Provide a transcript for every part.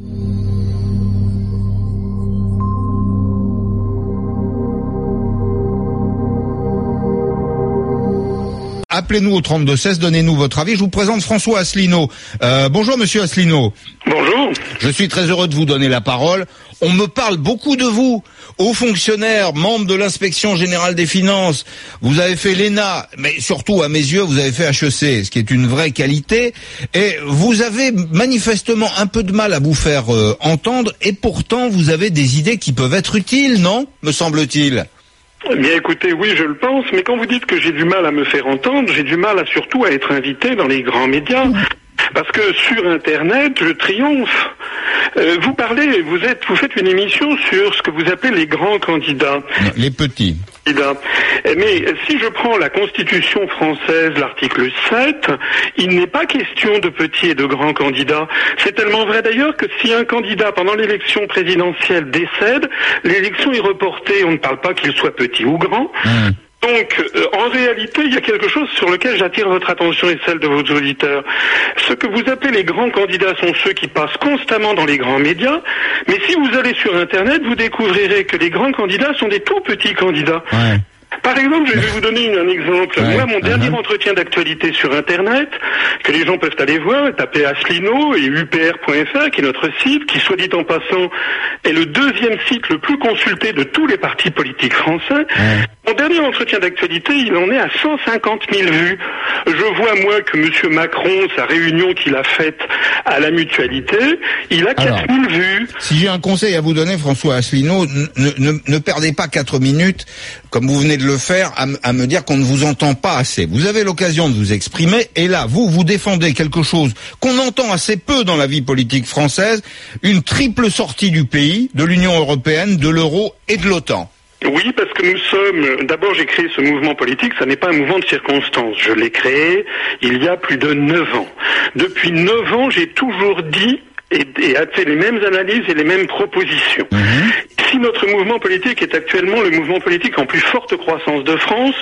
mm Appelez-nous au 3216, donnez-nous votre avis. Je vous présente François Asselineau. Euh, bonjour Monsieur Asselineau. Bonjour. Je suis très heureux de vous donner la parole. On me parle beaucoup de vous, hauts fonctionnaires, membres de l'inspection générale des finances. Vous avez fait l'ENA, mais surtout à mes yeux, vous avez fait HEC, ce qui est une vraie qualité. Et vous avez manifestement un peu de mal à vous faire euh, entendre, et pourtant vous avez des idées qui peuvent être utiles, non? Me semble-t-il. Eh bien écoutez, oui, je le pense, mais quand vous dites que j'ai du mal à me faire entendre, j'ai du mal à surtout à être invité dans les grands médias. Parce que sur Internet, je triomphe. Euh, vous parlez, vous êtes, vous faites une émission sur ce que vous appelez les grands candidats. Les petits. Mais si je prends la Constitution française, l'article 7, il n'est pas question de petits et de grands candidats. C'est tellement vrai d'ailleurs que si un candidat pendant l'élection présidentielle décède, l'élection est reportée. On ne parle pas qu'il soit petit ou grand. Mmh. Donc, euh, en réalité, il y a quelque chose sur lequel j'attire votre attention et celle de vos auditeurs. Ce que vous appelez les grands candidats sont ceux qui passent constamment dans les grands médias, mais si vous allez sur Internet, vous découvrirez que les grands candidats sont des tout petits candidats. Par exemple, je vais vous donner un exemple. Moi, mon dernier uh-huh. entretien d'actualité sur Internet, que les gens peuvent aller voir, taper Asselineau et upr.fr, qui est notre site, qui, soit dit en passant, est le deuxième site le plus consulté de tous les partis politiques français. Mon dernier entretien d'actualité, il en est à 150 000 vues. Je vois, moi, que M. Macron, sa réunion qu'il a faite à la mutualité, il a 4 000 vues. Si j'ai un conseil à vous donner, François Asselineau, ne, ne perdez pas 4 minutes, comme vous venez de le faire à, me dire qu'on ne vous entend pas assez. Vous avez l'occasion de vous exprimer et là, vous, vous défendez quelque chose qu'on entend assez peu dans la vie politique française, une triple sortie du pays, de l'Union européenne, de l'euro et de l'OTAN. Oui, parce que nous sommes. D'abord, j'ai créé ce mouvement politique. Ça n'est pas un mouvement de circonstance. Je l'ai créé il y a plus de neuf ans. Depuis neuf ans, j'ai toujours dit et, et a fait les mêmes analyses et les mêmes propositions. Mhm. Si notre mouvement politique est actuellement le mouvement politique en plus forte croissance de France,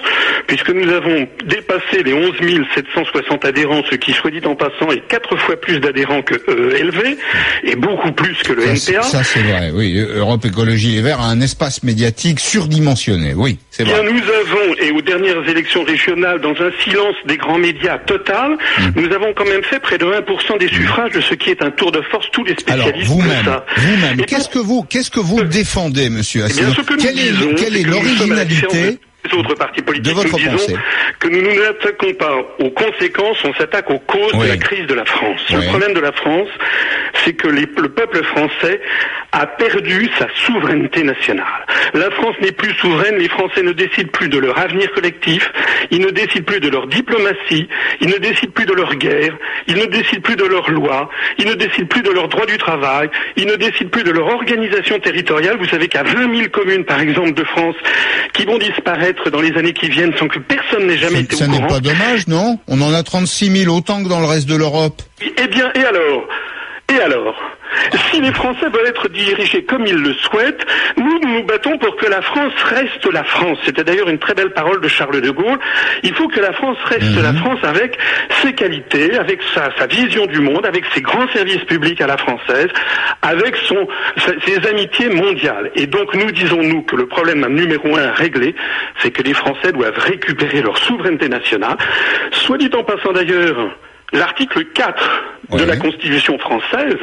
puisque nous avons dépassé les 11 760 adhérents, ce qui, soit dit en passant, est quatre fois plus d'adhérents que EELV, et beaucoup plus que le NPA. Ça, c'est vrai, oui. Europe Écologie Les Verts a un espace médiatique surdimensionné, oui, c'est vrai. Bien, nous avons, et aux dernières élections régionales, dans un silence des grands médias total, mhm. nous avons quand même fait près de 1% des suffrages, de ce qui est un tour de force tous les spécialistes Alors, vous-même, vous-même, qu'est-ce que vous, qu'est-ce que vous défendez, monsieur eh Asselineau Quelle est, quelle est l'originalité autres partis politiques, nous disons que nous ne nous attaquons pas aux conséquences, on s'attaque aux causes de la crise de la France. Le problème de la France, c'est que le peuple français a perdu sa souveraineté nationale. La France n'est plus souveraine, les Français ne décident plus de leur avenir collectif, ils ne décident plus de leur diplomatie, ils ne décident plus de leur guerre, ils ne décident plus de leurs lois, ils ne décident plus de leurs droits du travail, ils ne décident plus de leur organisation territoriale. Vous savez qu'il y a 20 000 communes, par exemple, de France, qui vont disparaître dans les années qui viennent sans que personne n'ait jamais été au courant. Ça n'est pas dommage, non? On en a 36 000, autant que dans le reste de l'Europe. Eh bien, et alors? Et alors si les Français veulent être dirigés comme ils le souhaitent, nous nous battons pour que la France reste la France. C'était d'ailleurs une très belle parole de Charles de Gaulle. Il faut que la France reste la mhm. France avec ses qualités, avec sa, sa, vision du monde, avec ses grands services publics à la française, avec son, ses amitiés mondiales. Et donc nous disons-nous que le problème numéro un réglé, c'est que les Français doivent récupérer leur souveraineté nationale. Soit dit en passant d'ailleurs, L'article 4 de la Constitution française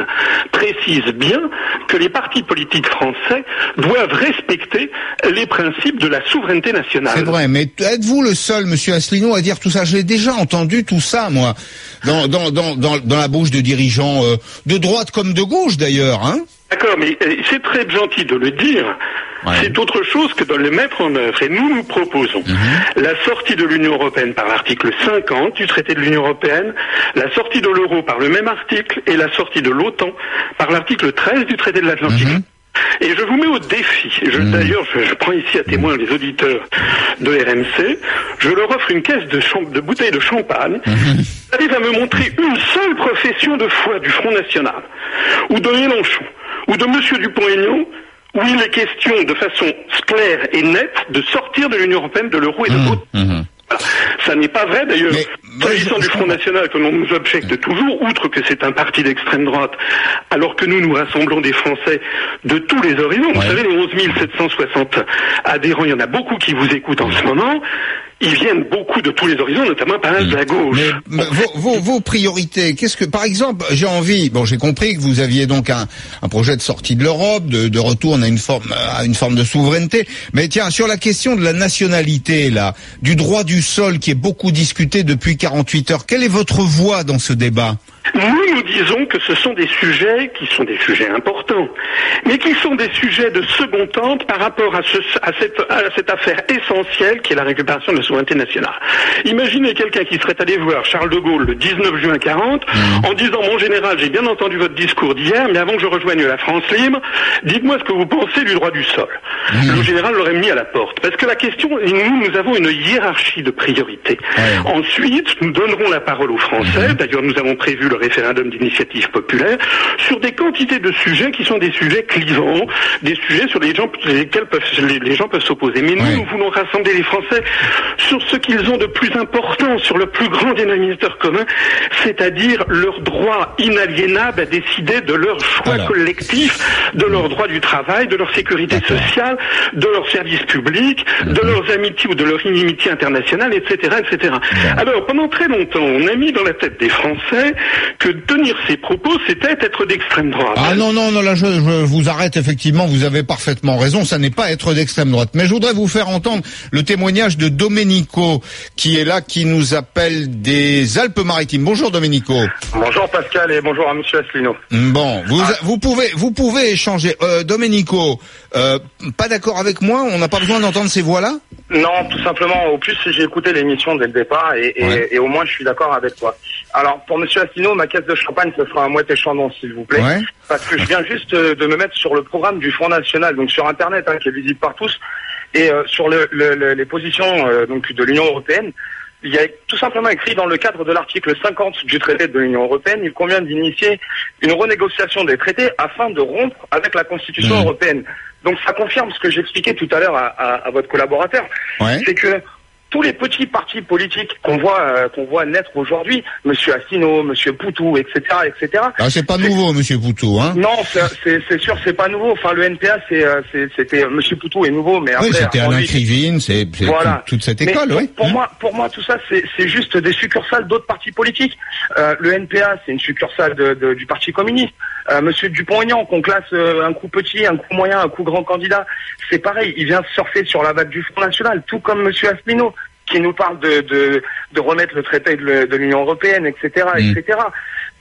précise bien que les partis politiques français doivent respecter les principes de la souveraineté nationale. C'est vrai, mais êtes-vous le seul, Monsieur Asselineau, à dire tout ça? J'ai déjà entendu tout ça, moi, dans, dans, dans, dans, la bouche de dirigeants euh, de droite comme de gauche, d'ailleurs. Hein D'accord, mais euh, c'est très gentil de le dire. C'est autre chose que de le mettre en œuvre. Et nous, nous proposons mhm. la sortie de l'Union européenne par l'article 50 du traité de l'Union européenne, la sortie de l'euro par le même article et la sortie de l'OTAN par l'article 13 du traité de l'Atlantique. Mhm. Et je vous mets au défi. Mhm. D'ailleurs, je, prends ici à témoin les auditeurs de RMC. Je leur offre une caisse de, de bouteilles de champagne. Vous allez à me montrer une seule profession de foi du Front National, ou de Mélenchon, ou de M. Dupont-Aignan, où il est question de façon claire et nette de sortir de l'Union européenne, de l'euro et de mmh, l'autre. Mmh. Ça n'est pas vrai d'ailleurs. S'agissant du Front National, que l'on nous objecte toujours, outre que c'est un parti d'extrême droite, alors que nous, nous rassemblons des Français de tous les horizons. Vous savez, les 11 760 adhérents, il y en a beaucoup qui vous écoutent en ce moment ils viennent beaucoup de tous les horizons, notamment par de la gauche. Vos, priorités, qu'est-ce que, par exemple, j'ai envie, bon, j'ai compris que vous aviez donc un, un projet de sortie de l'Europe, de, de, retour à une forme, à une forme de souveraineté. Mais tiens, sur la question de la nationalité, là, du droit du sol qui est beaucoup discuté depuis 48 heures, quelle est votre voix dans ce débat? Nous, nous disons que ce sont des sujets qui sont des sujets importants, mais qui sont des sujets de second temps par rapport à, ce, à, cette, à cette, affaire essentielle qui est la récupération de la souveraineté nationale. Imaginez quelqu'un qui serait allé voir Charles de Gaulle le 19 juin 40 mmh. en disant Mon général, j'ai bien entendu votre discours d'hier, mais avant que je rejoigne la France libre, dites-moi ce que vous pensez du droit du sol. Mmh. Le général l'aurait mis à la porte. Parce que la question, nous, nous avons une hiérarchie de priorités. Ensuite, nous donnerons la parole aux Français. Mmh. D'ailleurs, nous avons prévu le référendum d'initiative populaire, sur des quantités de sujets qui sont des sujets clivants, des sujets sur les gens, lesquels peuvent, les, gens peuvent s'opposer. Mais nous, nous voulons rassembler les Français sur ce qu'ils ont de plus important, sur le plus grand dénominateur commun, c'est-à-dire leur droit inaliénable à décider de leur choix collectif, de leur droit du travail, de leur sécurité sociale, de leurs services publics, de mhm. leurs amitiés ou de leur inimitié internationale, etc., etc. Alors, pendant très longtemps, on a mis dans la tête des Français que tenir ces propos, c'était être d'extrême droite. Ah non, non, non, là je, vous arrête, effectivement, vous avez parfaitement raison, ça n'est pas être d'extrême droite. Mais je voudrais vous faire entendre le témoignage de Domenico, qui est là, qui nous appelle des Alpes-Maritimes. Bonjour Domenico. Bonjour Pascal et bonjour à Monsieur Asselineau. Bon, vous, ah. vous pouvez vous pouvez échanger. Euh, Domenico, euh, pas d'accord avec moi On n'a pas besoin d'entendre ces voix-là? Non, tout simplement. Au plus, j'ai écouté l'émission dès le départ et, et, au moins je suis d'accord avec toi. Alors pour Monsieur Asselineau, ma caisse de champagne, ce sera un moitié chandon, s'il vous plaît. Parce que je viens juste euh, de me mettre sur le programme du Front National, donc sur Internet, hein, qui est visible par tous, et euh, sur le, le, les positions euh, donc de l'Union européenne. Il y a tout simplement écrit dans le cadre de l'article 50 du traité de l'Union européenne, il convient d'initier une renégociation des traités afin de rompre avec la Constitution mmh. européenne. Donc ça confirme ce que j'expliquais tout à l'heure à, à, votre collaborateur, c'est que tous les petits partis politiques qu'on voit euh, qu'on voit naître aujourd'hui, Monsieur Assino, Monsieur Poutou, etc., etc. Ah, c'est pas nouveau, Monsieur Poutou, hein Non, c'est sûr, c'est pas nouveau. Enfin, le NPA, c'est euh, c'était Monsieur Poutou est nouveau, mais après, oui, c'était Alain Krivine, c'est voilà. toute cette école, oui. Pour, moi, pour moi, tout ça, c'est juste des succursales d'autres partis politiques. Euh, le NPA, c'est une succursale de, de, du Parti communiste. Euh, Monsieur Dupont-Aignan, qu'on classe euh, un coup petit, un coup moyen, un coup grand candidat, c'est pareil. Il vient surfer sur la vague du Front National, tout comme Monsieur Asselineau, qui nous parle de, de, de remettre le traité de, l'Union européenne, etc., etc.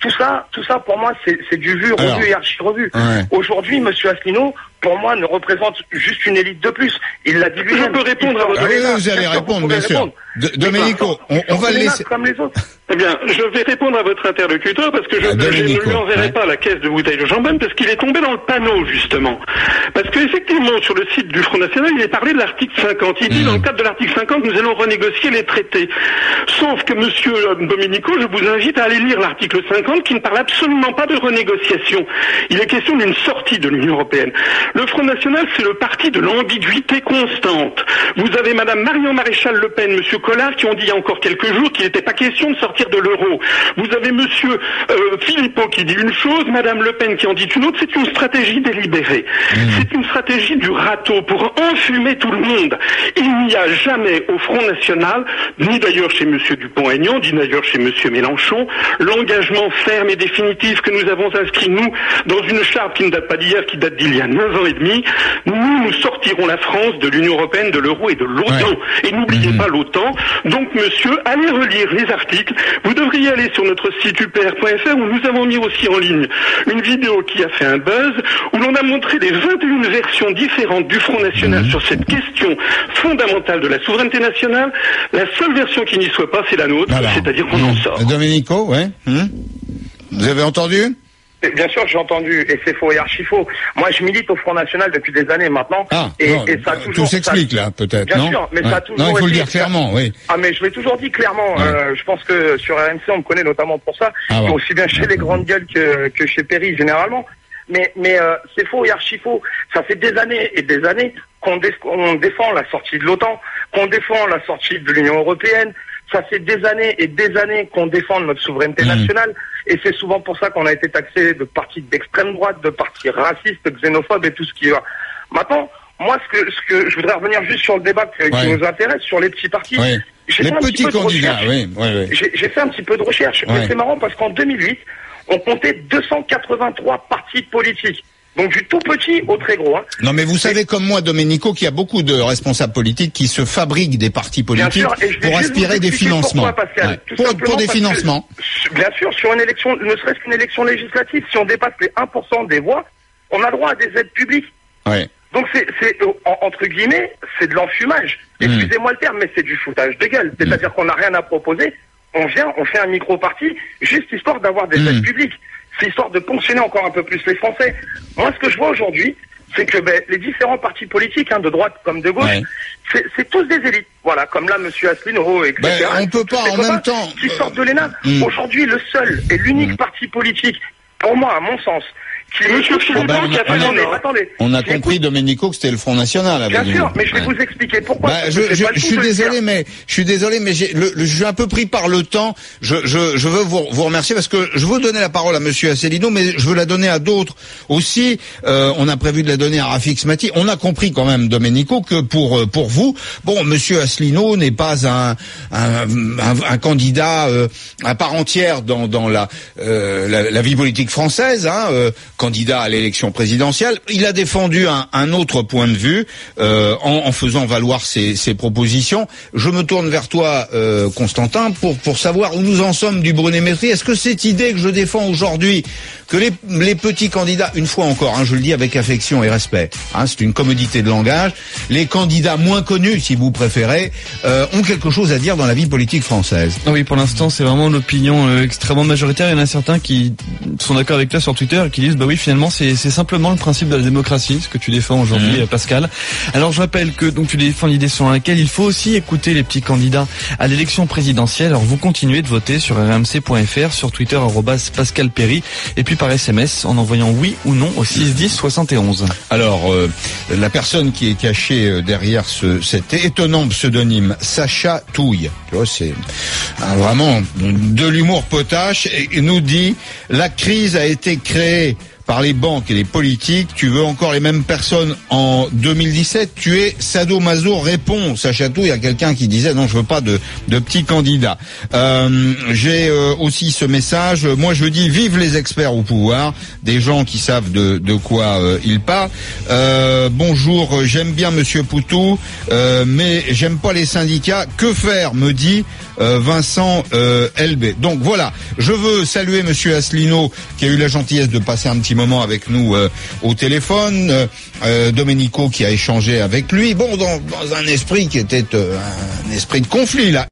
Tout ça, tout ça, pour moi, c'est du vu, revu et archi-revu. Aujourd'hui, Monsieur Asselineau, pour moi, ne représente juste une élite de plus. Il l'a dit lui-même. Je peux répondre à votre ah, oui, vous allez répondre, bien sûr. Domenico, on, va le laisser. Comme les autres. Eh bien, je vais répondre à votre interlocuteur parce que je, ah, ne lui enverrai pas la caisse de bouteilles de jambon parce qu'il est tombé dans le panneau, justement. Parce qu'effectivement, sur le site du Front National, il est parlé de l'article 50. Il dit, hmm. dans le cadre de l'article 50, nous allons renégocier les traités. Sauf que, monsieur Domenico, je vous invite à aller lire l'article 50 qui ne parle absolument pas de renégociation. Il est question d'une sortie de l'Union européenne. Le Front National, c'est le parti de l'ambiguïté constante. Vous avez madame Marion Maréchal Le Pen, monsieur Collard, qui ont dit il y a encore quelques jours qu'il n'était pas question de sortir de l'euro. Vous avez monsieur euh, Philippot qui dit une chose, madame Le Pen qui en dit une autre. C'est une stratégie délibérée. Mmh. C'est une stratégie du râteau pour enfumer tout le monde. Il n'y a jamais au Front National, ni d'ailleurs chez monsieur Dupont-Aignan, ni d'ailleurs chez monsieur Mélenchon, l'engagement ferme et définitif que nous avons inscrit, nous, dans une charte qui ne date pas d'hier, qui date d'il y a 9 ans et demi, nous, nous sortirons la France de l'Union Européenne, de l'euro et de l'OTAN. Et n'oubliez mmh. pas l'OTAN. Donc, monsieur, allez relire les articles. Vous devriez aller sur notre site upr.fr où nous avons mis aussi en ligne une vidéo qui a fait un buzz, où l'on a montré les 21 versions différentes du Front National mmh. sur cette question fondamentale de la souveraineté nationale. La seule version qui n'y soit pas, c'est la nôtre, c'est-à-dire qu'on en mmh. sort. Domenico, ouais. Vous avez entendu? Bien sûr, j'ai entendu, et c'est faux et archi faux. Moi, je milite au Front National depuis des années maintenant. Ah, et, et ça a toujours. Tout s'explique là, peut-être. Bien sûr, mais ça a toujours. Non, il faut le dire clairement, oui. Ah, mais je l'ai toujours dit clairement. Euh, je pense que sur RMC, on me connaît notamment pour ça, ah, aussi bien chez les grandes gueules que, que chez Perry généralement. Mais, mais euh, c'est faux et archi faux. Ça fait des années et des années qu'on défend la sortie de l'OTAN, qu'on défend la sortie de l'Union européenne. Ça fait des années et des années qu'on défend notre souveraineté mmh. nationale. Et c'est souvent pour ça qu'on a été taxé de partis d'extrême droite, de partis racistes, xénophobes et tout ce qui va. Maintenant, moi, ce que, ce que je voudrais revenir juste sur le débat qui, nous intéresse, sur les petits partis. Les petits candidats, oui. J'ai fait un petit peu de recherche. Mais c'est marrant parce qu'en 2008, on comptait 283 partis politiques. Donc du tout petit au très gros. Hein. Non mais vous savez comme moi, Domenico, qu'il y a beaucoup de responsables politiques qui se fabriquent des partis politiques pour aspirer des financements. Pour, des financements. bien sûr, sur une élection, ne serait-ce qu'une élection législative, si on dépasse les 1% des voix, on a droit à des aides publiques. Donc c'est, entre guillemets, c'est de l'enfumage. Hmm. Excusez-moi le terme, mais c'est du foutage de gueule. C'est-à-dire hmm. qu'on n'a rien à proposer. On vient, on fait un micro-parti, juste histoire d'avoir des hmm. aides publiques c'est histoire de ponctionner encore un peu plus les Français. Moi, ce que je vois aujourd'hui, c'est que ben, les différents partis politiques, hein, de droite comme de gauche, c'est tous des élites. Voilà, comme là, Monsieur Asselineau, etc. Ben, on peut pas en même temps. Qui sortent de l'ENA. Mm. Aujourd'hui, le seul et l'unique mm. parti politique, pour moi, à mon sens, on, a, compris, Domenico, que c'était le Front National. Bien sûr, mais je vais vous expliquer pourquoi. Bah, je, suis désolé, mais je suis désolé, mais je suis un peu pris par le temps. Je, je, veux vous, vous, remercier parce que je veux donner la parole à Monsieur Asselineau, mais je veux la donner à d'autres aussi. Euh, on a prévu de la donner à Rafik Smati. On a compris quand même, Domenico, que pour euh, pour vous, bon, Monsieur Asselineau n'est pas un un, un, candidat euh, à part entière dans dans la euh, la, la, vie politique française. Hein, candidat à l'élection présidentielle. Il a défendu un, un autre point de vue euh, en, en, faisant valoir ses, ses, propositions. Je me tourne vers toi, euh, Constantin, pour, pour savoir où nous en sommes du Brunet-Métry. Est-ce que cette idée que je défends aujourd'hui, que les, les, petits candidats, une fois encore, hein, je le dis avec affection et respect, hein, c'est une commodité de langage, les candidats moins connus, si vous préférez, euh, ont quelque chose à dire dans la vie politique française? Oui, pour l'instant, c'est vraiment l'opinion euh, extrêmement majoritaire. Il y en a certains qui sont d'accord avec toi sur Twitter et qui disent, bah oui, finalement, c'est simplement le principe de la démocratie, ce que tu défends aujourd'hui, mmh. Pascal. Alors, je rappelle que donc tu défends l'idée sur laquelle il faut aussi écouter les petits candidats à l'élection présidentielle. Alors, vous continuez de voter sur rmc.fr, sur Twitter Pascal Perry, et puis par SMS en envoyant oui ou non au 610 71. Alors, euh, la personne qui est cachée euh, derrière ce, cet étonnant pseudonyme, Sacha Touille, tu vois, c'est vraiment de l'humour potache, et nous dit la crise a été créée par les banques et les politiques. Tu veux encore les mêmes personnes en 2017 Tu es sadomaso, réponds. Sacha tout, il y a quelqu'un qui disait non, je veux pas de, petits candidats. Euh, J'ai euh, aussi ce message. Moi, je dis vive les experts au pouvoir, des gens qui savent de, de quoi euh, ils parlent. Euh, bonjour, j'aime bien Monsieur Poutou, mais j'aime pas les syndicats. Que faire me dit Vincent LB. Donc voilà, je veux saluer Monsieur Asselineau qui a eu la gentillesse de passer un petit moment avec nous euh, au téléphone. Euh, euh, Domenico qui a échangé avec lui. Bon, dans, dans un esprit qui était un esprit de conflit là.